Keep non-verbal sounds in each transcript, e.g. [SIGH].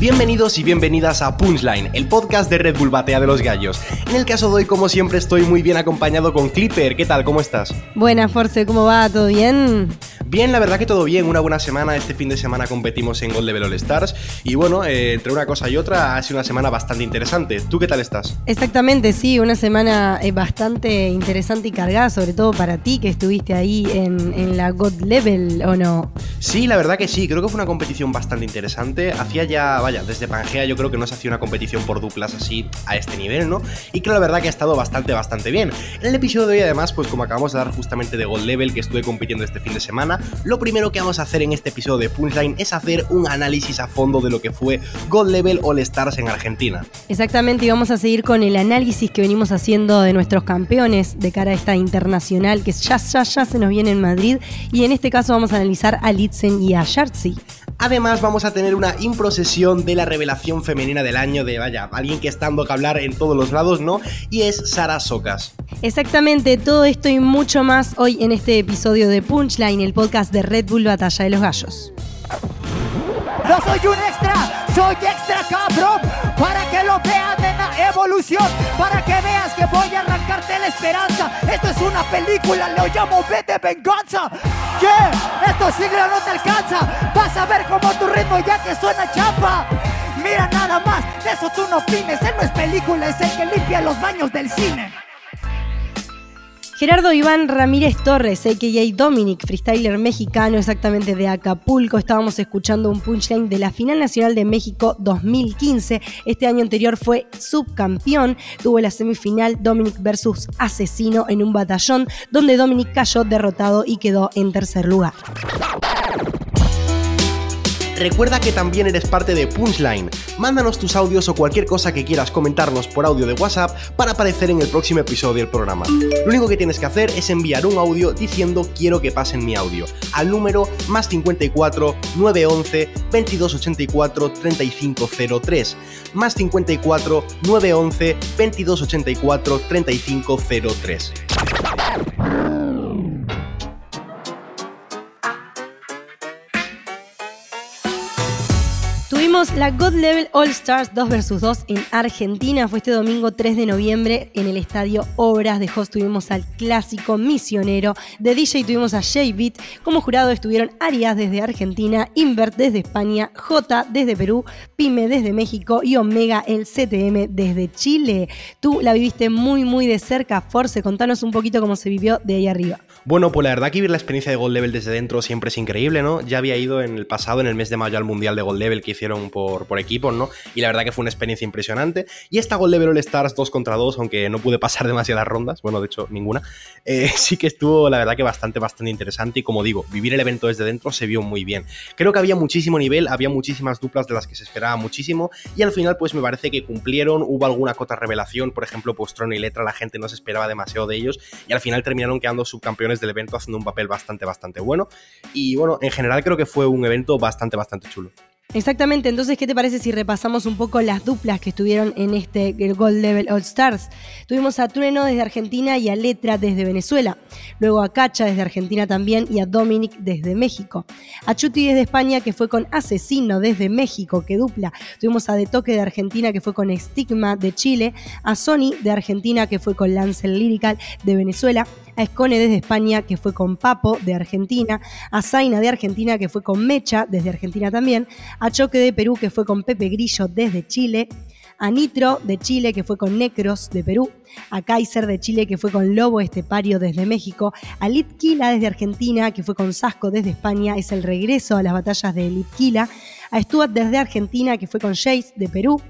Bienvenidos y bienvenidas a Punchline, el podcast de Red Bull Batea de los Gallos. En el caso de hoy, como siempre, estoy muy bien acompañado con Clipper. ¿Qué tal? ¿Cómo estás? Buenas, Force, ¿cómo va? ¿Todo bien? Bien, la verdad que todo bien. Una buena semana. Este fin de semana competimos en Gold Level All Stars. Y bueno, eh, entre una cosa y otra, ha sido una semana bastante interesante. ¿Tú qué tal estás? Exactamente, sí. Una semana eh, bastante interesante y cargada, sobre todo para ti que estuviste ahí en, en la God Level, ¿o no? Sí, la verdad que sí. Creo que fue una competición bastante interesante. Hacía ya, vaya, desde Pangea yo creo que no se hacía una competición por duplas así a este nivel, ¿no? Y que la verdad que ha estado bastante, bastante bien. En el episodio de hoy, además, pues como acabamos de dar justamente de Gold Level, que estuve compitiendo este fin de semana, lo primero que vamos a hacer en este episodio de Punchline es hacer un análisis a fondo de lo que fue Gold Level All Stars en Argentina. Exactamente, y vamos a seguir con el análisis que venimos haciendo de nuestros campeones de cara a esta internacional que ya, ya, ya se nos viene en Madrid. Y en este caso vamos a analizar a Litzen y a Shartzi. Además, vamos a tener una improcesión de la revelación femenina del año de, vaya, alguien que está dando que hablar en todos los lados, ¿no? Y es Sara Socas. Exactamente, todo esto y mucho más hoy en este episodio de Punchline, el podcast de Red Bull Batalla de los Gallos. No soy un extra, soy extra cabrón. Para que lo veas la evolución, para que veas que voy a arrancarte la esperanza. Esto es una película, lo llamo B de venganza. Yeah, esto siglo no te alcanza. Vas a ver cómo tu ritmo ya que suena chapa. Mira nada más, de eso tú no opines. Él no es película, es el que limpia los baños del cine. Gerardo Iván Ramírez Torres, a.k.a. Dominic, freestyler mexicano exactamente de Acapulco. Estábamos escuchando un punchline de la Final Nacional de México 2015. Este año anterior fue subcampeón. Tuvo la semifinal Dominic versus Asesino en un batallón, donde Dominic cayó derrotado y quedó en tercer lugar. Recuerda que también eres parte de Punchline. Mándanos tus audios o cualquier cosa que quieras comentarnos por audio de WhatsApp para aparecer en el próximo episodio del programa. Lo único que tienes que hacer es enviar un audio diciendo quiero que pasen mi audio al número más 54 911 2284 3503 más 54 911 2284 3503. La God Level All Stars 2 vs 2 en Argentina. Fue este domingo 3 de noviembre en el estadio Obras de Host. Tuvimos al clásico misionero. De DJ tuvimos a J-Beat. Como jurado estuvieron Arias desde Argentina, Invert desde España, J desde Perú, Pyme desde México y Omega el CTM desde Chile. Tú la viviste muy, muy de cerca. Force, contanos un poquito cómo se vivió de ahí arriba. Bueno, pues la verdad que vivir la experiencia de Gold Level desde dentro siempre es increíble, ¿no? Ya había ido en el pasado, en el mes de mayo, al Mundial de Gold Level que hicieron por, por equipos, ¿no? Y la verdad que fue una experiencia impresionante. Y esta Gold Level All Stars 2 contra 2, aunque no pude pasar [LAUGHS] demasiadas rondas, bueno, de hecho, ninguna, eh, [LAUGHS] sí que estuvo, la verdad que bastante, bastante interesante. Y como digo, vivir el evento desde dentro se vio muy bien. Creo que había muchísimo nivel, había muchísimas duplas de las que se esperaba muchísimo. Y al final, pues me parece que cumplieron. Hubo alguna cota revelación, por ejemplo, pues Trono y Letra, la gente no se esperaba demasiado de ellos. Y al final terminaron quedando subcampeones del evento haciendo un papel bastante, bastante bueno. Y bueno, en general creo que fue un evento bastante, bastante chulo. Exactamente, entonces, ¿qué te parece si repasamos un poco las duplas que estuvieron en este Gold Level All Stars? Tuvimos a Trueno desde Argentina y a Letra desde Venezuela, luego a Cacha desde Argentina también y a Dominic desde México. A Chuti desde España que fue con Asesino desde México, que dupla. Tuvimos a De Toque de Argentina que fue con Stigma de Chile, a Sony de Argentina que fue con Lancel Lyrical de Venezuela, a Escone desde España, que fue con Papo de Argentina, a Zaina de Argentina, que fue con Mecha desde Argentina también, a Choque de Perú, que fue con Pepe Grillo desde Chile, a Nitro de Chile, que fue con Necros de Perú, a Kaiser de Chile, que fue con Lobo Estepario desde México, a Litquila desde Argentina, que fue con Sasco desde España, es el regreso a las batallas de Litquila, a Stuart desde Argentina, que fue con Jace de Perú,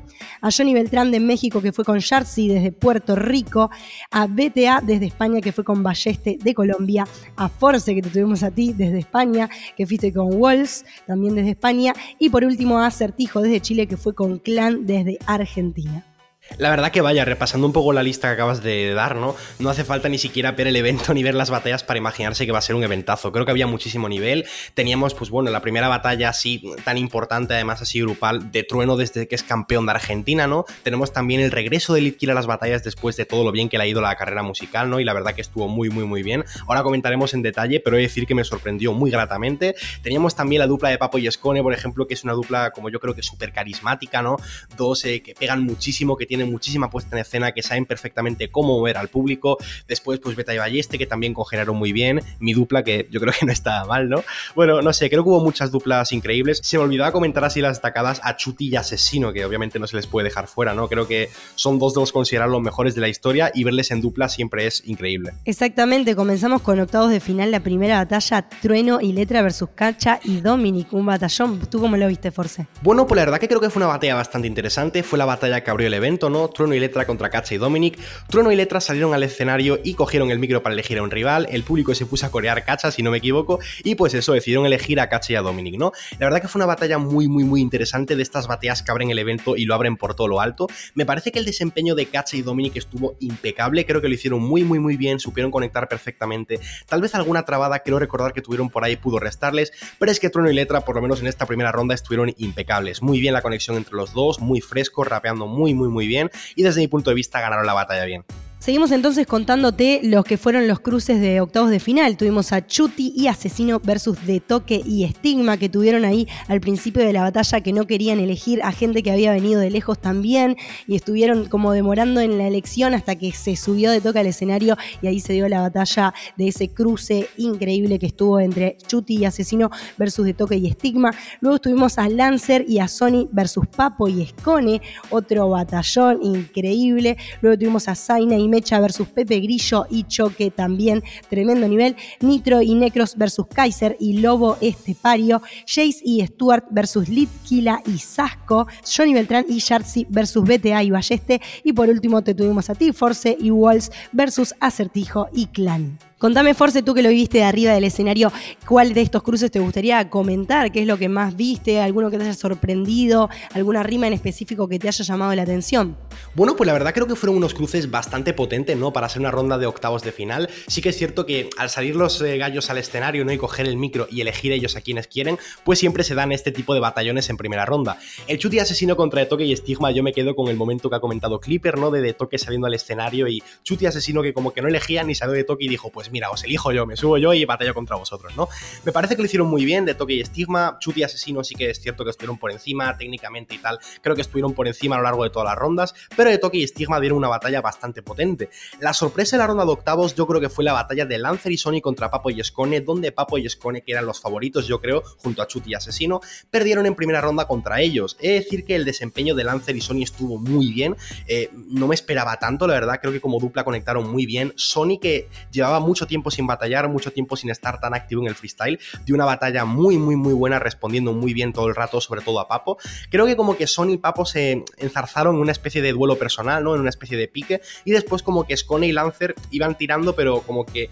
a Johnny Beltrán de México, que fue con Sharcy desde Puerto Rico, a BTA desde España, que fue con Balleste de Colombia, a Force, que te tuvimos a ti desde España, que fuiste con Walls, también desde España, y por último a Acertijo desde Chile, que fue con Clan desde Argentina. La verdad que vaya, repasando un poco la lista que acabas de dar, ¿no? No hace falta ni siquiera ver el evento [LAUGHS] ni ver las batallas para imaginarse que va a ser un eventazo. Creo que había muchísimo nivel. Teníamos, pues bueno, la primera batalla así tan importante, además así grupal, de Trueno desde que es campeón de Argentina, ¿no? Tenemos también el regreso de Litkill a las batallas después de todo lo bien que le ha ido la carrera musical, ¿no? Y la verdad que estuvo muy, muy, muy bien. Ahora comentaremos en detalle, pero he de decir que me sorprendió muy gratamente. Teníamos también la dupla de Papo y Escone, por ejemplo, que es una dupla, como yo creo que súper carismática, ¿no? Dos eh, que pegan muchísimo, que tienen muchísima puesta en escena, que saben perfectamente cómo mover al público. Después, pues Beta y Balleste, que también congelaron muy bien. Mi dupla, que yo creo que no estaba mal, ¿no? Bueno, no sé, creo que hubo muchas duplas increíbles. Se me olvidaba comentar así las destacadas a Chuti y Asesino, que obviamente no se les puede dejar fuera, ¿no? Creo que son dos de los considerados los mejores de la historia y verles en dupla siempre es increíble. Exactamente, comenzamos con octavos de final, la primera batalla, Trueno y Letra versus Cacha y Dominic, un batallón. ¿Tú cómo lo viste, Force? Bueno, pues la verdad que creo que fue una batalla bastante interesante. Fue la batalla que abrió el evento, ¿no? Trueno y Letra contra Cacha y Dominic. Trueno y Letra salieron al escenario y cogieron el micro para elegir a un rival. El público se puso a corear Cacha, si no me equivoco. Y pues eso, decidieron elegir a Cacha y a Dominic, ¿no? La verdad que fue una batalla muy, muy, muy interesante de estas batallas que abren el evento y lo abren por todo lo alto. Me parece que el desempeño de Cacha y Dominic estuvo impecable. Creo que lo hicieron muy, muy, muy bien. Supieron conectar perfectamente. Tal vez alguna trabada, creo recordar que tuvieron por ahí, pudo restarles. Pero es que Trueno y Letra, por lo menos en esta primera ronda, estuvieron impecables. Muy bien la conexión entre los dos, muy fresco, rapeando muy, muy, muy bien. Y desde mi punto de vista ganaron la batalla bien. Seguimos entonces contándote los que fueron los cruces de octavos de final. Tuvimos a Chuti y Asesino versus De Toque y Estigma que tuvieron ahí al principio de la batalla que no querían elegir a gente que había venido de lejos también y estuvieron como demorando en la elección hasta que se subió De Toque al escenario y ahí se dio la batalla de ese cruce increíble que estuvo entre Chuti y Asesino versus De Toque y Estigma. Luego tuvimos a Lancer y a Sony versus Papo y Escone, otro batallón increíble. Luego tuvimos a Zaina y Mecha versus Pepe Grillo y Choque también, tremendo nivel. Nitro y Necros versus Kaiser y Lobo Estepario. Jace y Stuart versus Litkila y Sasco. Johnny Beltrán y Shartsy versus BTA y Balleste. Y por último te tuvimos a T-Force y Walls versus Acertijo y Clan. Contame, Force, tú que lo viste de arriba del escenario, ¿cuál de estos cruces te gustaría comentar? ¿Qué es lo que más viste? ¿Alguno que te haya sorprendido? ¿Alguna rima en específico que te haya llamado la atención? Bueno, pues la verdad creo que fueron unos cruces bastante potentes, ¿no? Para hacer una ronda de octavos de final. Sí que es cierto que al salir los eh, gallos al escenario, ¿no? Y coger el micro y elegir ellos a quienes quieren, pues siempre se dan este tipo de batallones en primera ronda. El chuti asesino contra de toque y estigma, yo me quedo con el momento que ha comentado Clipper, ¿no? De de toque saliendo al escenario y chuti asesino que como que no elegía ni salió de toque y dijo, pues mira, os elijo yo, me subo yo y batallo contra vosotros, ¿no? Me parece que lo hicieron muy bien, de toque y estigma. Chuti y Asesino sí que es cierto que estuvieron por encima, técnicamente y tal, creo que estuvieron por encima a lo largo de todas las rondas, pero de toque y estigma dieron una batalla bastante potente. La sorpresa de la ronda de octavos yo creo que fue la batalla de Lancer y Sony contra Papo y Escone, donde Papo y Escone, que eran los favoritos yo creo, junto a Chuti y Asesino, perdieron en primera ronda contra ellos. He de decir que el desempeño de Lancer y Sony estuvo muy bien, eh, no me esperaba tanto, la verdad, creo que como dupla conectaron muy bien. Sony que llevaba mucho tiempo sin batallar, mucho tiempo sin estar tan activo en el freestyle, de una batalla muy, muy, muy buena, respondiendo muy bien todo el rato, sobre todo a Papo. Creo que como que Sony y Papo se enzarzaron en una especie de duelo personal, ¿no? En una especie de pique, y después como que Scone y Lancer iban tirando, pero como que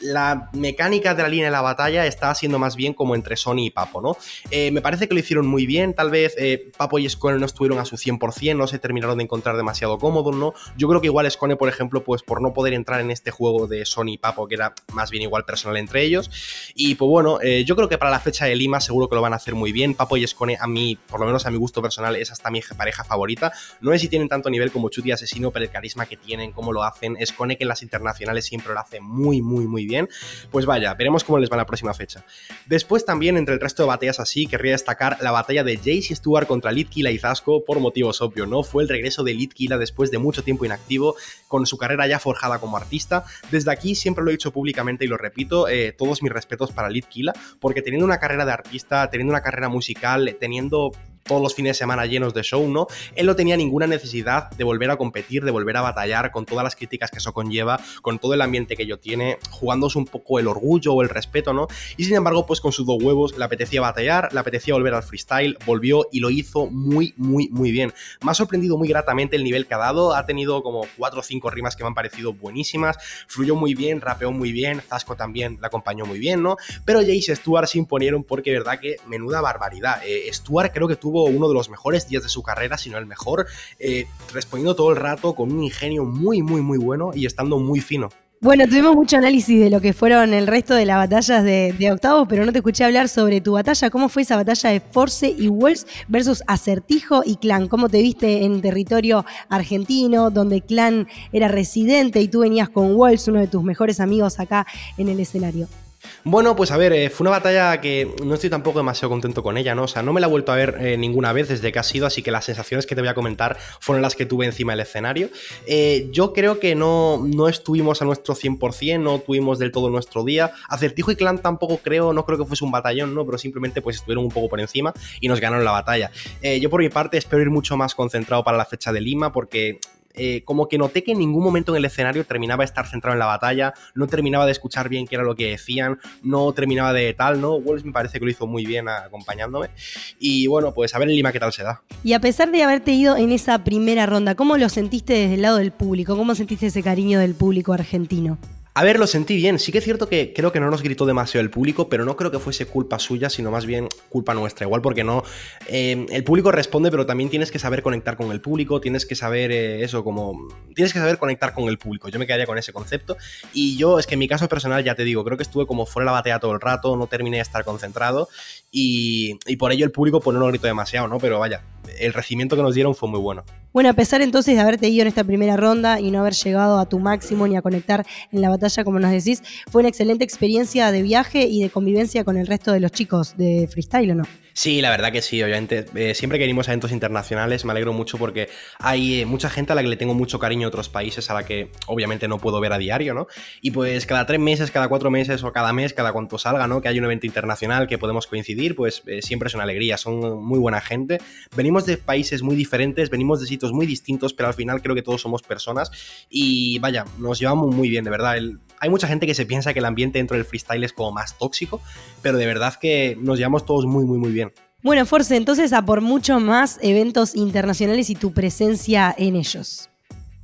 la mecánica de la línea de la batalla está siendo más bien como entre Sony y Papo, ¿no? Eh, me parece que lo hicieron muy bien, tal vez eh, Papo y Scone no estuvieron a su 100%, no se terminaron de encontrar demasiado cómodos, ¿no? Yo creo que igual Scone, por ejemplo, pues por no poder entrar en este juego de Sony y Papo, que era más bien igual personal entre ellos, y pues bueno, eh, yo creo que para la fecha de Lima seguro que lo van a hacer muy bien, Papo y Scone a mí, por lo menos a mi gusto personal, es hasta mi pareja favorita, no sé si tienen tanto nivel como Chuti Asesino, pero el carisma que tienen, cómo lo hacen, Scone que en las internacionales siempre lo hace muy, muy, muy bien, pues vaya, veremos cómo les va la próxima fecha. Después también, entre el resto de batallas así, querría destacar la batalla de Jace y Stuart contra Litkila y Zasco por motivos obvios, ¿no? Fue el regreso de Litkila después de mucho tiempo inactivo, con su carrera ya forjada como artista. Desde aquí siempre lo he dicho públicamente y lo repito, eh, todos mis respetos para Litkila, porque teniendo una carrera de artista, teniendo una carrera musical, teniendo todos los fines de semana llenos de show, ¿no? Él no tenía ninguna necesidad de volver a competir, de volver a batallar con todas las críticas que eso conlleva, con todo el ambiente que ello tiene, jugándose un poco el orgullo o el respeto, ¿no? Y sin embargo, pues con sus dos huevos le apetecía batallar, le apetecía volver al freestyle, volvió y lo hizo muy, muy, muy bien. Me ha sorprendido muy gratamente el nivel que ha dado, ha tenido como cuatro o cinco rimas que me han parecido buenísimas, fluyó muy bien, rapeó muy bien, Zasco también la acompañó muy bien, ¿no? Pero Jace y Stuart se imponieron porque, verdad, que menuda barbaridad. Eh, Stuart creo que tuvo uno de los mejores días de su carrera, si no el mejor, eh, respondiendo todo el rato con un ingenio muy, muy, muy bueno y estando muy fino. Bueno, tuvimos mucho análisis de lo que fueron el resto de las batallas de, de octavos, pero no te escuché hablar sobre tu batalla. ¿Cómo fue esa batalla de Force y Wolves versus Acertijo y Clan? ¿Cómo te viste en territorio argentino, donde Clan era residente y tú venías con Wolves, uno de tus mejores amigos acá en el escenario? Bueno, pues a ver, eh, fue una batalla que no estoy tampoco demasiado contento con ella, ¿no? O sea, no me la he vuelto a ver eh, ninguna vez desde que ha sido, así que las sensaciones que te voy a comentar fueron las que tuve encima del escenario. Eh, yo creo que no, no estuvimos a nuestro 100%, no tuvimos del todo nuestro día. Acertijo y Clan tampoco creo, no creo que fuese un batallón, ¿no? Pero simplemente pues estuvieron un poco por encima y nos ganaron la batalla. yo por mi parte espero ir mucho más concentrado para la fecha de Lima porque eh, como que noté que en ningún momento en el escenario terminaba de estar centrado en la batalla, no terminaba de escuchar bien qué era lo que decían, no terminaba de tal, ¿no? Wolves me parece que lo hizo muy bien acompañándome. Y bueno, pues a ver en Lima qué tal se da. Y a pesar de haberte ido en esa primera ronda, ¿cómo lo sentiste desde el lado del público? ¿Cómo sentiste ese cariño del público argentino? A ver, lo sentí bien. Sí que es cierto que creo que no nos gritó demasiado el público, pero no creo que fuese culpa suya, sino más bien culpa nuestra. Igual porque no. Eh, el público responde, pero también tienes que saber conectar con el público, tienes que saber eh, eso, como. Tienes que saber conectar con el público. Yo me quedaría con ese concepto. Y yo, es que en mi caso personal, ya te digo, creo que estuve como fuera de la batalla todo el rato, no terminé de estar concentrado. Y, y por ello el público, pues no lo gritó demasiado, ¿no? Pero vaya, el recibimiento que nos dieron fue muy bueno. Bueno, a pesar entonces de haberte ido en esta primera ronda y no haber llegado a tu máximo ni a conectar en la batalla, como nos decís, fue una excelente experiencia de viaje y de convivencia con el resto de los chicos de freestyle, ¿o no? Sí, la verdad que sí, obviamente. Eh, siempre que venimos a eventos internacionales me alegro mucho porque hay eh, mucha gente a la que le tengo mucho cariño en otros países, a la que obviamente no puedo ver a diario, ¿no? Y pues cada tres meses, cada cuatro meses o cada mes, cada cuanto salga, ¿no? Que hay un evento internacional que podemos coincidir, pues eh, siempre es una alegría, son muy buena gente. Venimos de países muy diferentes, venimos de sitios muy distintos, pero al final creo que todos somos personas y vaya, nos llevamos muy bien, de verdad. hay mucha gente que se piensa que el ambiente dentro del freestyle es como más tóxico, pero de verdad que nos llevamos todos muy, muy, muy bien. Bueno, Force, entonces a por mucho más eventos internacionales y tu presencia en ellos.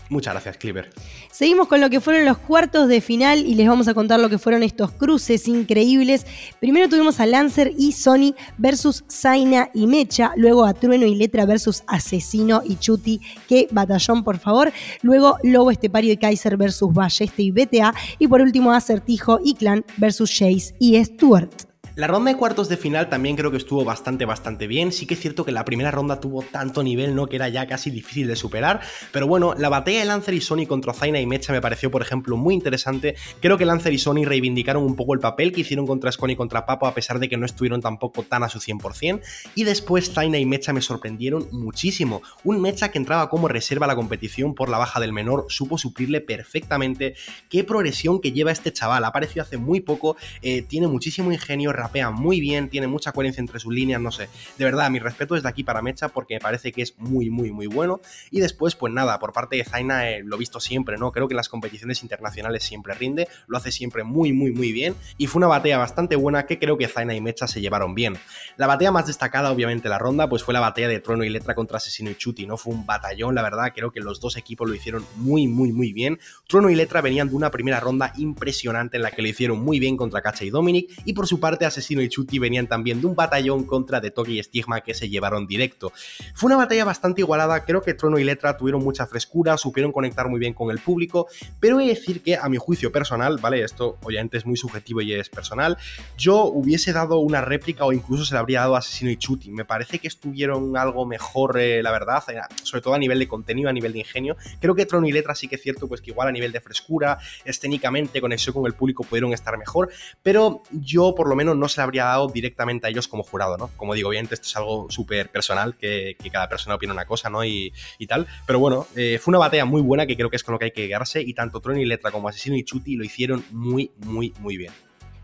Muchas gracias, Cliver. Seguimos con lo que fueron los cuartos de final y les vamos a contar lo que fueron estos cruces increíbles. Primero tuvimos a Lancer y Sony versus Zaina y Mecha, luego a Trueno y Letra versus Asesino y Chuti. Qué batallón, por favor. Luego Lobo Estepario y Kaiser versus Balleste y BTA. Y por último Acertijo y Clan versus Jace y Stuart. La ronda de cuartos de final también creo que estuvo bastante, bastante bien. Sí que es cierto que la primera ronda tuvo tanto nivel, ¿no? Que era ya casi difícil de superar. Pero bueno, la batalla de Lancer y Sony contra Zaina y Mecha me pareció, por ejemplo, muy interesante. Creo que Lancer y Sony reivindicaron un poco el papel que hicieron contra Scone y contra Papo, a pesar de que no estuvieron tampoco tan a su 100%. Y después Zaina y Mecha me sorprendieron muchísimo. Un Mecha que entraba como reserva a la competición por la baja del menor, supo suplirle perfectamente. Qué progresión que lleva este chaval. Ha aparecido hace muy poco, eh, tiene muchísimo ingenio rapea muy bien, tiene mucha coherencia entre sus líneas, no sé. De verdad, mi respeto desde aquí para Mecha porque me parece que es muy, muy, muy bueno. Y después, pues nada, por parte de Zaina eh, lo he visto siempre, ¿no? Creo que en las competiciones internacionales siempre rinde, lo hace siempre muy, muy, muy bien. Y fue una batalla bastante buena que creo que Zaina y Mecha se llevaron bien. La batalla más destacada, obviamente, la ronda, pues fue la batalla de Trono y Letra contra Asesino y Chuti, ¿no? Fue un batallón, la verdad, creo que los dos equipos lo hicieron muy, muy, muy bien. Trono y Letra venían de una primera ronda impresionante en la que lo hicieron muy bien contra Cacha y Dominic, y por su parte Asesino y Chuti venían también de un batallón contra de Toki y Estigma que se llevaron directo. Fue una batalla bastante igualada, creo que Trono y Letra tuvieron mucha frescura, supieron conectar muy bien con el público, pero he de decir que a mi juicio personal, ¿vale? Esto obviamente es muy subjetivo y es personal, yo hubiese dado una réplica o incluso se la habría dado a Asesino y Chuti. Me parece que estuvieron algo mejor, eh, la verdad, eh, sobre todo a nivel de contenido, a nivel de ingenio. Creo que Trono y Letra sí que es cierto, pues que igual a nivel de frescura, escénicamente, conexión con el público pudieron estar mejor, pero yo por lo menos no se la habría dado directamente a ellos como jurado, ¿no? Como digo, obviamente esto es algo súper personal, que, cada persona opina una cosa, ¿no? Y, tal. Pero bueno, eh, fue una batalla muy buena que creo que es con lo que hay que quedarse y tanto Tron y Letra como Asesino y Chuti lo hicieron muy, muy, muy bien.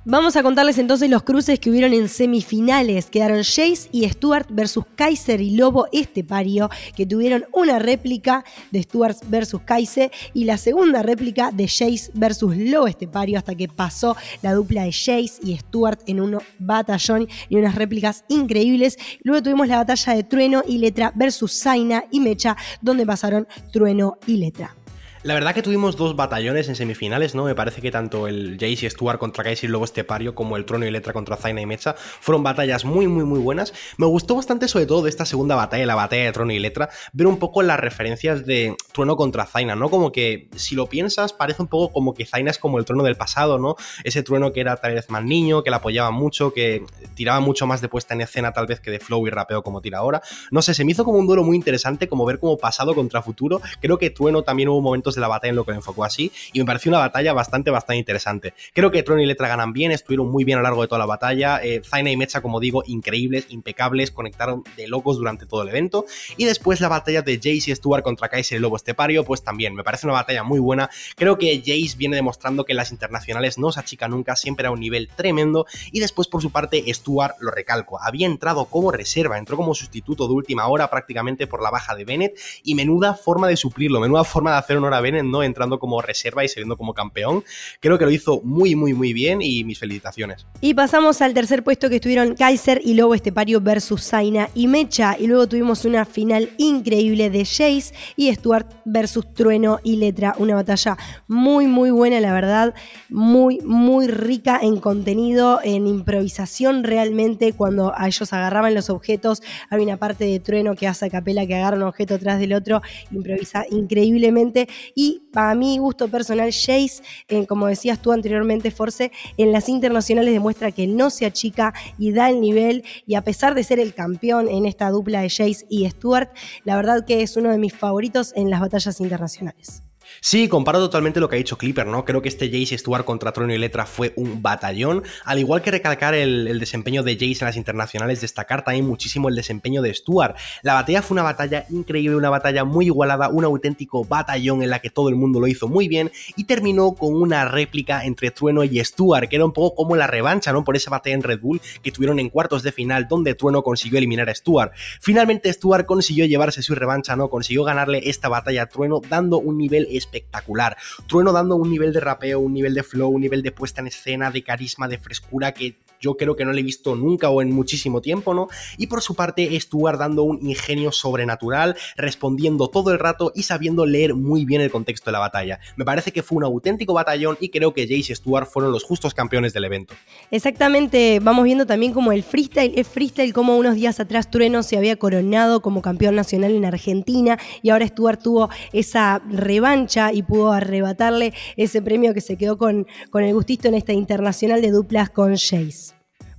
Vamos a contarles entonces los cruces que hubieron en semifinales. Quedaron Jace y Stuart versus Kaiser y Lobo Estepario, que tuvieron una réplica de Stuart versus Kaiser y la segunda réplica de Jace versus Lobo Estepario, hasta que pasó la dupla de Jace y Stuart en un batallón y unas réplicas increíbles. Luego tuvimos la batalla de Trueno y Letra versus Zaina y Mecha, donde pasaron Trueno y Letra. La verdad que tuvimos dos batallones en semifinales, ¿no? Me parece que tanto el Jace Stuart contra Kaiser y luego Estepario como el Trono y Letra contra Zaina y Mecha fueron batallas muy, muy, muy buenas. Me gustó bastante, sobre todo, de esta segunda batalla, la batalla de Trono y Letra, ver un poco las referencias de Trono contra Zaina, ¿no? Como que, si lo piensas, parece un poco como que Zaina es como el trono del pasado, ¿no? Ese trueno que era tal vez más niño, que la apoyaba mucho, que tiraba mucho más de puesta en escena tal vez que de flow y rapeo como tira ahora. No sé, se me hizo como un duelo muy interesante, como ver como pasado contra futuro. Creo que Trueno también hubo de la batalla en lo que lo enfocó así y me pareció una batalla bastante, bastante interesante. Creo que Trueno y Letra ganan bien, estuvieron muy bien a lo largo de toda la batalla. Eh, Zaina y Mecha, como digo, increíbles, impecables, conectaron de locos durante todo el evento. Y después la batalla de Jace y Stuart contra Kaiser y Lobo Estepario, pues también me parece una batalla muy buena. Creo que Jace viene demostrando que las internacionales no se achica nunca, siempre a un nivel tremendo. Y después, por su parte, Stuart, lo recalco, había entrado como reserva, entró como sustituto de última hora prácticamente por la baja de Bennett y menuda forma de suplirlo, menuda forma de hacer honor a Bennett, ¿no? Entrando como reserva y saliendo como campeón. Creo que lo hizo muy, muy, muy bien y mis felicitaciones. Y pasamos al tercer puesto que estuvieron Kaiser y Lobo Estepario versus Zaina y Mecha. Y luego tuvimos una final increíble de Jace y Stuart versus Trueno y Letra. Una batalla muy, muy buena, la verdad. Muy, muy rica en contenido, en improvisación realmente. Cuando a ellos agarraban los objetos, había una parte de Trueno que hace a capela que agarra un objeto atrás del otro, improvisa increíblemente. Y para mi gusto personal, Jace, eh, como decías tú anteriormente, Force, en las internacionales demuestra que no se achica y da el nivel. Y a pesar de ser el campeón en esta dupla de Jace y Stuart, la verdad que es uno de mis favoritos en las batallas internacionales. Sí, comparo totalmente lo que ha dicho Clipper, ¿no? Creo que este Jace Stuart contra Trono y Letra fue un batallón. Al igual que recalcar el, desempeño de Jace en las internacionales, destacar también muchísimo el desempeño de Stuart. La batalla fue una batalla increíble, una batalla muy igualada, un auténtico batallón en la que todo el mundo lo hizo muy bien y terminó con una réplica entre Trueno y Stuart, que era un poco como la revancha, ¿no? Por esa batalla en Red Bull que tuvieron en cuartos de final, donde Trueno consiguió eliminar a Stuart. Finalmente, Stuart consiguió llevarse su revancha, ¿no? Consiguió ganarle esta batalla a Trueno, dando un nivel espectacular. Trueno dando un nivel de rapeo, un nivel de flow, un nivel de puesta en escena, de carisma, de frescura que yo creo que no le he visto nunca o en muchísimo tiempo, ¿no? Y por su parte, Stuart dando un ingenio sobrenatural, respondiendo todo el rato y sabiendo leer muy bien el contexto de la batalla. Me parece que fue un auténtico batallón y creo que Jace y Stuart fueron los justos campeones del evento. Exactamente, vamos viendo también como el freestyle es freestyle, como unos días atrás Trueno se había coronado como campeón nacional en Argentina y ahora Stuart tuvo esa revancha y pudo arrebatarle ese premio que se quedó con, con el gustito en esta internacional de duplas con Jace.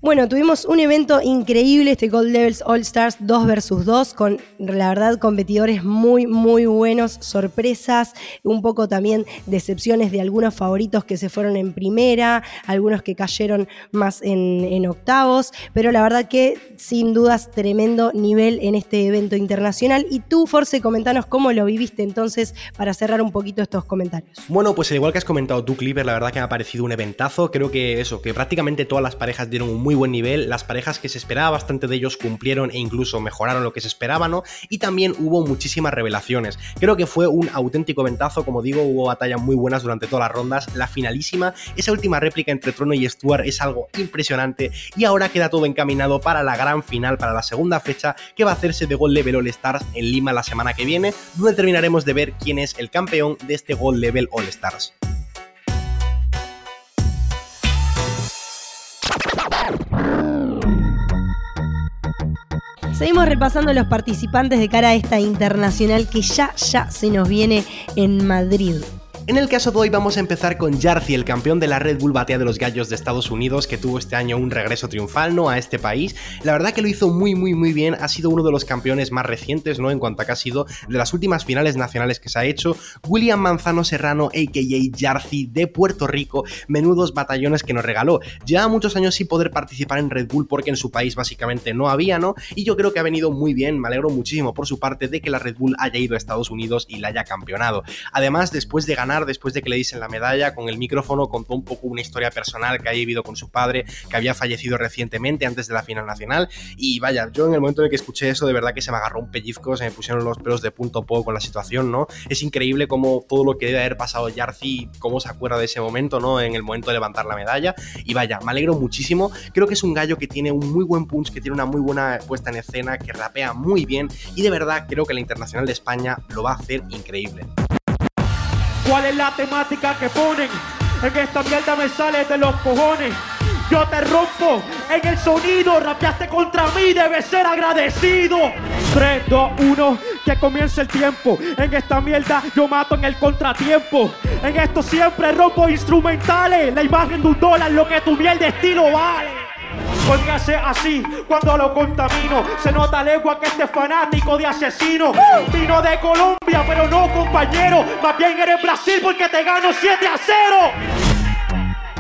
Bueno, tuvimos un evento increíble, este Gold Levels All Stars 2 vs 2, con la verdad competidores muy, muy buenos, sorpresas, un poco también decepciones de algunos favoritos que se fueron en primera, algunos que cayeron más en, octavos, pero la verdad que sin dudas tremendo nivel en este evento internacional. Y tú, Force, comentanos cómo lo viviste entonces para cerrar un poquito estos comentarios. Bueno, pues al igual que has comentado tú, Clipper, la verdad que me ha parecido un eventazo, creo que eso, que prácticamente todas las parejas dieron un muy buen nivel, las parejas que se esperaba bastante de ellos cumplieron e incluso mejoraron lo que se esperaba, ¿no? Y también hubo muchísimas revelaciones. Creo que fue un auténtico ventazo, como digo, hubo batallas muy buenas durante todas las rondas. La finalísima, esa última réplica entre Trono y Stuart es algo impresionante y ahora queda todo encaminado para la gran final, para la segunda fecha que va a hacerse de Gold Level All Stars en Lima la semana que viene, donde terminaremos de ver quién es el campeón de este Gold Level All Stars. Seguimos repasando los participantes de cara a esta internacional que ya, ya se nos viene en Madrid. En el caso de hoy vamos a empezar con Jarcy, el campeón de la Red Bull Batea de los Gallos de Estados Unidos, que tuvo este año un regreso triunfal ¿no? a este país. La verdad que lo hizo muy muy muy bien, ha sido uno de los campeones más recientes ¿no? en cuanto a que ha sido de las últimas finales nacionales que se ha hecho. William Manzano Serrano, a.k.a. Jarcy, de Puerto Rico, menudos batallones que nos regaló. Lleva muchos años sin poder participar en Red Bull porque en su país básicamente no había, ¿no? Y yo creo que ha venido muy bien, me alegro muchísimo por su parte de que la Red Bull haya ido a Estados Unidos y la haya campeonado. Además, después de ganar después de que le dicen la medalla, con el micrófono contó un poco una historia personal que había vivido con su padre, que había fallecido recientemente antes de la final nacional. Y vaya, yo en el momento en el que escuché eso, de verdad que se me agarró un pellizco, se me pusieron los pelos de punto poco con la situación, ¿no? Es increíble cómo todo lo que debe haber pasado Yarzi, cómo se acuerda de ese momento, ¿no? En el momento de levantar la medalla. Y vaya, me alegro muchísimo. Creo que es un gallo que tiene un muy buen punch, que tiene una muy buena puesta en escena, que rapea muy bien. Y de verdad creo que la Internacional de España lo va a hacer increíble. ¿Cuál es la temática que ponen? En esta mierda me sale de los cojones. Yo te rompo en el sonido, rapeaste contra mí, debes ser agradecido. 3, 2, 1, que comience el tiempo. En esta mierda yo mato en el contratiempo. En esto siempre rompo instrumentales. La imagen de un dólar, lo que tu miel de estilo vale. Póngase así cuando lo contamino. Se nota legua que este fanático de asesino. Vino de Colombia, pero no compañero. Más bien eres Brasil porque te gano 7 a 0.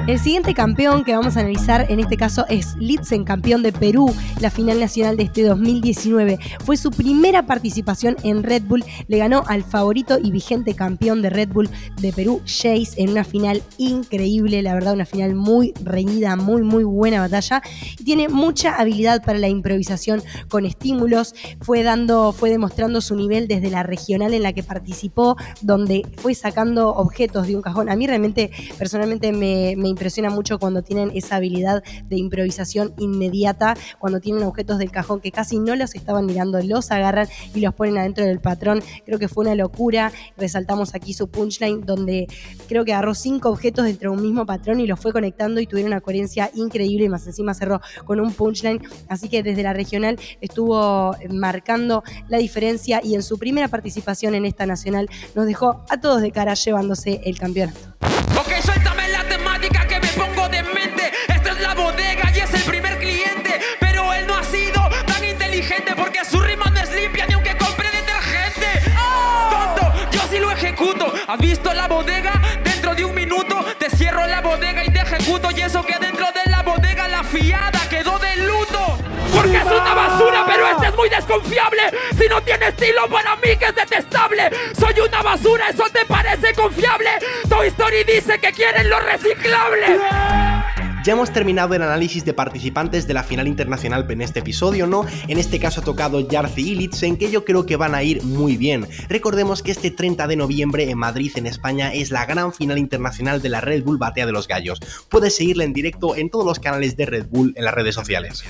El siguiente campeón que vamos a analizar en este caso es Litzen, campeón de Perú, la final nacional de este 2019. Fue su primera participación en Red Bull. Le ganó al favorito y vigente campeón de Red Bull de Perú, Jace, en una final increíble, la verdad, una final muy reñida, muy, muy buena batalla. Tiene mucha habilidad para la improvisación con estímulos. Fue dando, fue demostrando su nivel desde la regional en la que participó, donde fue sacando objetos de un cajón. A mí realmente, personalmente, me, me impresiona mucho cuando tienen esa habilidad de improvisación inmediata, cuando tienen objetos del cajón que casi no los estaban mirando, los agarran y los ponen adentro del patrón. Creo que fue una locura. Resaltamos aquí su punchline, donde creo que agarró cinco objetos dentro de un mismo patrón y los fue conectando y tuvieron una coherencia increíble y más encima cerró con un punchline. Así que desde la regional estuvo marcando la diferencia y en su primera participación en esta nacional nos dejó a todos de cara llevándose el campeonato. ¿Has visto la bodega? Dentro de un minuto te cierro la bodega y te ejecuto. Y eso que dentro de la bodega la fiada quedó de luto. Porque es una basura, pero este es muy desconfiable. Si no tiene estilo, para mí que es detestable. Soy una basura, ¿eso te parece confiable? Toy Story dice que quieren lo reciclable. Ya hemos terminado el análisis de participantes de la final internacional en este episodio, ¿no? En este caso ha tocado Yarzi y Litzen, que yo creo que van a ir muy bien. Recordemos que este 30 de noviembre en Madrid, en España, es la gran final internacional de la Red Bull Batea de los Gallos. Puedes seguirla en directo en todos los canales de Red Bull en las redes sociales.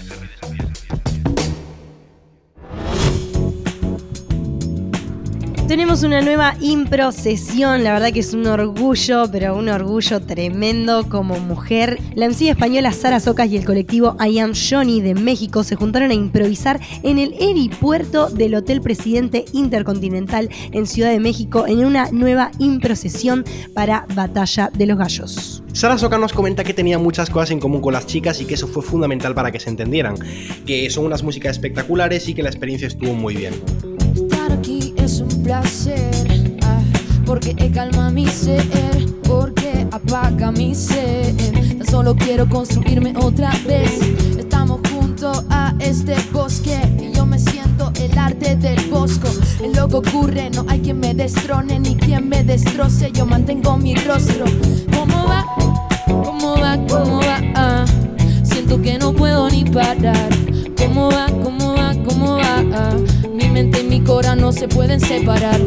Tenemos una nueva impro sesión, la verdad que es un orgullo, pero un orgullo tremendo como mujer. La MC española Sara Socas y el colectivo I Am Johnny de México se juntaron a improvisar en el aeropuerto del Hotel Presidente Intercontinental en Ciudad de México en una nueva impro sesión para Batalla de los Gallos. Sara Soka nos comenta que tenía muchas cosas en común con las chicas y que eso fue fundamental para que se entendieran, que son unas músicas espectaculares y que la experiencia estuvo muy bien. Ah, porque calma mi ser, porque apaga mi ser. Tan solo quiero construirme otra vez. Estamos junto a este bosque y yo me siento el arte del bosco. En lo que ocurre no hay quien me destrone ni quien me destroce. Yo mantengo mi rostro. ¿Cómo va? ¿Cómo va? ¿Cómo va? Ah, siento que no puedo ni parar. ¿Cómo va? ¿Cómo va? ¿Cómo va? Ah, mi mente y mi cora no se pueden separar.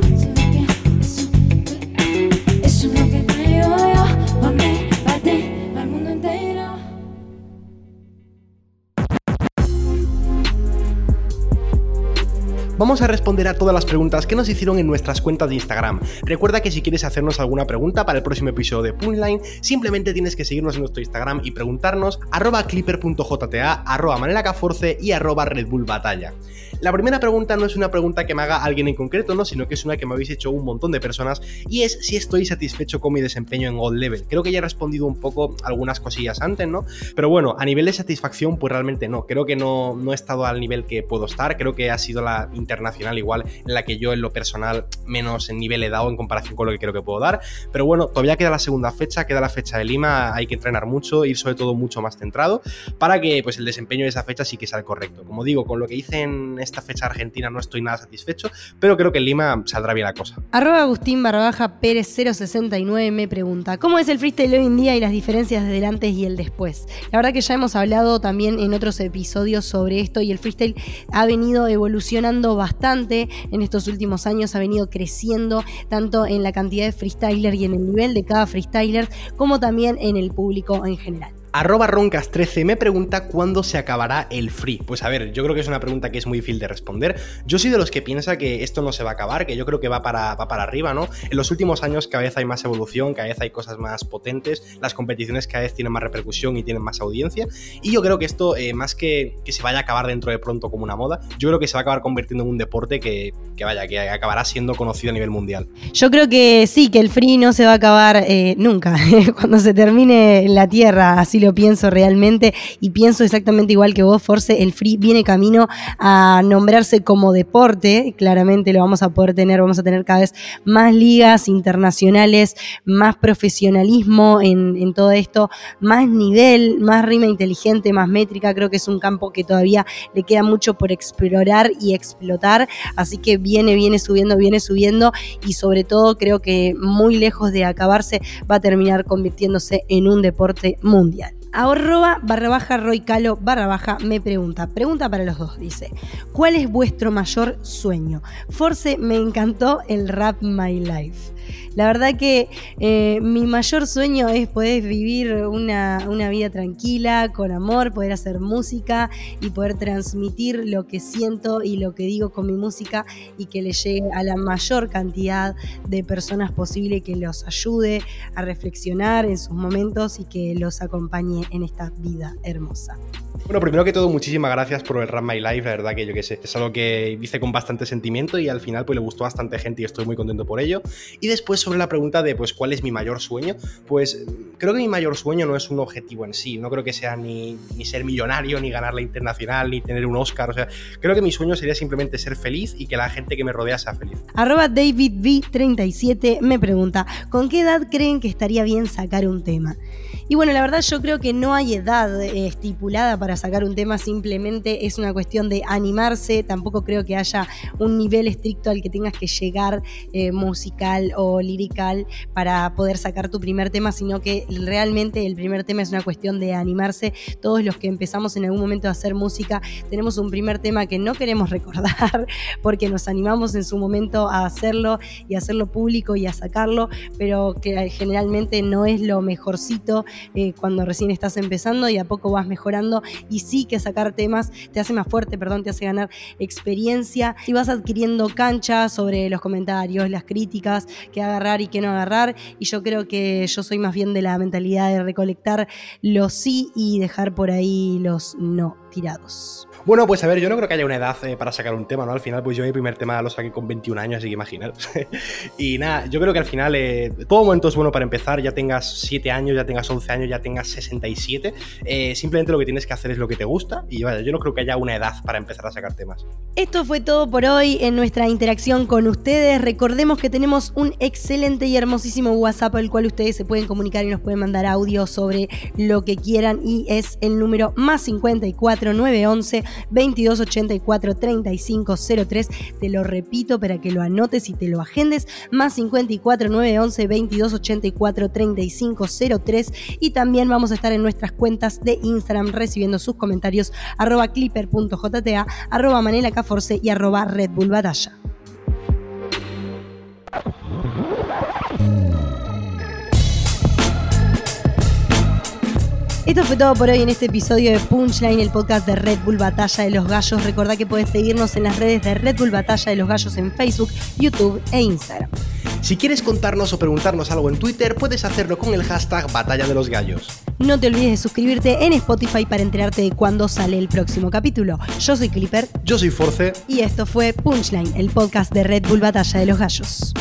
Vamos a responder a todas las preguntas que nos hicieron en nuestras cuentas de Instagram. Recuerda que si quieres hacernos alguna pregunta para el próximo episodio de Punchline, simplemente tienes que seguirnos en nuestro Instagram y preguntarnos arroba clipper.jta, arroba manelacaforce y arroba Red Bull Batalla. La primera pregunta no es una pregunta que me haga alguien en concreto, ¿no? sino que es una que me habéis hecho un montón de personas y es si estoy satisfecho con mi desempeño en Gold Level. Creo que ya he respondido un poco algunas cosillas antes, ¿no? Pero bueno, a nivel de satisfacción, pues realmente no. Creo que no, no he estado al nivel que puedo estar. Creo que ha sido la internacional igual en la que yo en lo personal menos en nivel he dado en comparación con lo que creo que puedo dar. Pero bueno, todavía queda la segunda fecha, queda la fecha de Lima, hay que entrenar mucho, ir sobre todo mucho más centrado para que pues el desempeño de esa fecha sí que sea el correcto. Como digo, con lo que hice en esta fecha argentina no estoy nada satisfecho, pero creo que en Lima saldrá bien la cosa. Arroba Agustín barra baja Pérez 069 me pregunta, ¿cómo es el freestyle hoy en día y las diferencias desde el antes y el después? La verdad que ya hemos hablado también en otros episodios sobre esto y el freestyle ha venido evolucionando bastante en estos últimos años, ha venido creciendo tanto en la cantidad de freestyler y en el nivel de cada freestyler, como también en el público en general. Arroba Roncas13 me pregunta cuándo se acabará el free. Pues a ver, yo creo que es una pregunta que es muy difícil de responder. Yo soy de los que piensa que esto no se va a acabar, que yo creo que va para, va para arriba, ¿no? En los últimos años cada vez hay más evolución, cada vez hay cosas más potentes, las competiciones cada vez tienen más repercusión y tienen más audiencia. Y yo creo que esto, eh, más que, que se vaya a acabar dentro de pronto como una moda, yo creo que se va a acabar convirtiendo en un deporte que, que vaya, que acabará siendo conocido a nivel mundial. Yo creo que sí, que el free no se va a acabar eh, nunca. [LAUGHS] Cuando se termine la tierra, así lo pienso realmente y pienso exactamente igual que vos, Force, el free viene camino a nombrarse como deporte, claramente lo vamos a poder tener, vamos a tener cada vez más ligas internacionales, más profesionalismo en, en todo esto, más nivel, más rima inteligente, más métrica, creo que es un campo que todavía le queda mucho por explorar y explotar, así que viene, viene subiendo, viene subiendo y sobre todo creo que muy lejos de acabarse va a terminar convirtiéndose en un deporte mundial. Arroba barra baja Roy Calo barra baja me pregunta. Pregunta para los dos, dice. ¿Cuál es vuestro mayor sueño? Force, me encantó el rap My Life. La verdad que eh, mi mayor sueño es poder vivir una, una, vida tranquila, con amor, poder hacer música y poder transmitir lo que siento y lo que digo con mi música y que le llegue a la mayor cantidad de personas posible, que los ayude a reflexionar en sus momentos y que los acompañe en esta vida hermosa. Bueno, primero que todo, muchísimas gracias por el Run My Life, la verdad que yo que sé, es algo que hice con bastante sentimiento y al final pues le gustó bastante gente y estoy muy contento por ello. Y después sobre la pregunta de pues cuál es mi mayor sueño, pues creo que mi mayor sueño no es un objetivo en sí, no creo que sea ni, ni ser millonario, ni ganar la internacional, ni tener un Oscar, o sea, creo que mi sueño sería simplemente ser feliz y que la gente que me rodea sea feliz. Arroba DavidV37 me pregunta, ¿con qué edad creen que estaría bien sacar un tema? Y bueno, la verdad yo creo que no hay edad eh, estipulada para sacar un tema, simplemente es una cuestión de animarse, tampoco creo que haya un nivel estricto al que tengas que llegar eh, musical o lirical para poder sacar tu primer tema, sino que realmente el primer tema es una cuestión de animarse. Todos los que empezamos en algún momento a hacer música tenemos un primer tema que no queremos [LAUGHS] recordar porque nos animamos en su momento a hacerlo y a hacerlo público y a sacarlo, pero que generalmente no es lo mejorcito eh, cuando recién estás empezando y a poco vas mejorando y sí que sacar temas te hace más fuerte, perdón, te hace ganar experiencia y vas adquiriendo cancha sobre los comentarios, las críticas, qué agarrar y qué no agarrar y yo creo que yo soy más bien de la mentalidad de recolectar los sí y dejar por ahí los no tirados. Bueno, pues a ver, yo no creo que haya una edad eh, para sacar un tema, ¿no? Al final, pues yo mi primer tema lo saqué con 21 años, así que imaginaros. [LAUGHS] y nada, yo creo que al final eh, todo momento es bueno para empezar, ya tengas 7 años, ya tengas 11 años, ya tengas 67. Eh, simplemente lo que tienes que hacer es lo que te gusta y vaya, yo no creo que haya una edad para empezar a sacar temas. Esto fue todo por hoy en nuestra interacción con ustedes. Recordemos que tenemos un excelente y hermosísimo WhatsApp al cual ustedes se pueden comunicar y nos pueden mandar audio sobre lo que quieran y es el número más 54 911 2284 3503. Te lo repito para que lo anotes y te lo agendes. Más 54 911 2284 3503. Y también vamos a estar en nuestras cuentas de Instagram recibiendo sus comentarios arroba clipper.jta, arroba Manela y arroba Red Bull Batalla. Esto fue todo por hoy en este episodio de Punchline, el podcast de Red Bull Batalla de los Gallos. Recordá que puedes seguirnos en las redes de Red Bull Batalla de los Gallos en Facebook, YouTube e Instagram. Si quieres contarnos o preguntarnos algo en Twitter, puedes hacerlo con el hashtag Batalla de los Gallos. No te olvides de suscribirte en Spotify para enterarte de cuándo sale el próximo capítulo. Yo soy Clipper. Yo soy Force. Y esto fue Punchline, el podcast de Red Bull Batalla de los Gallos.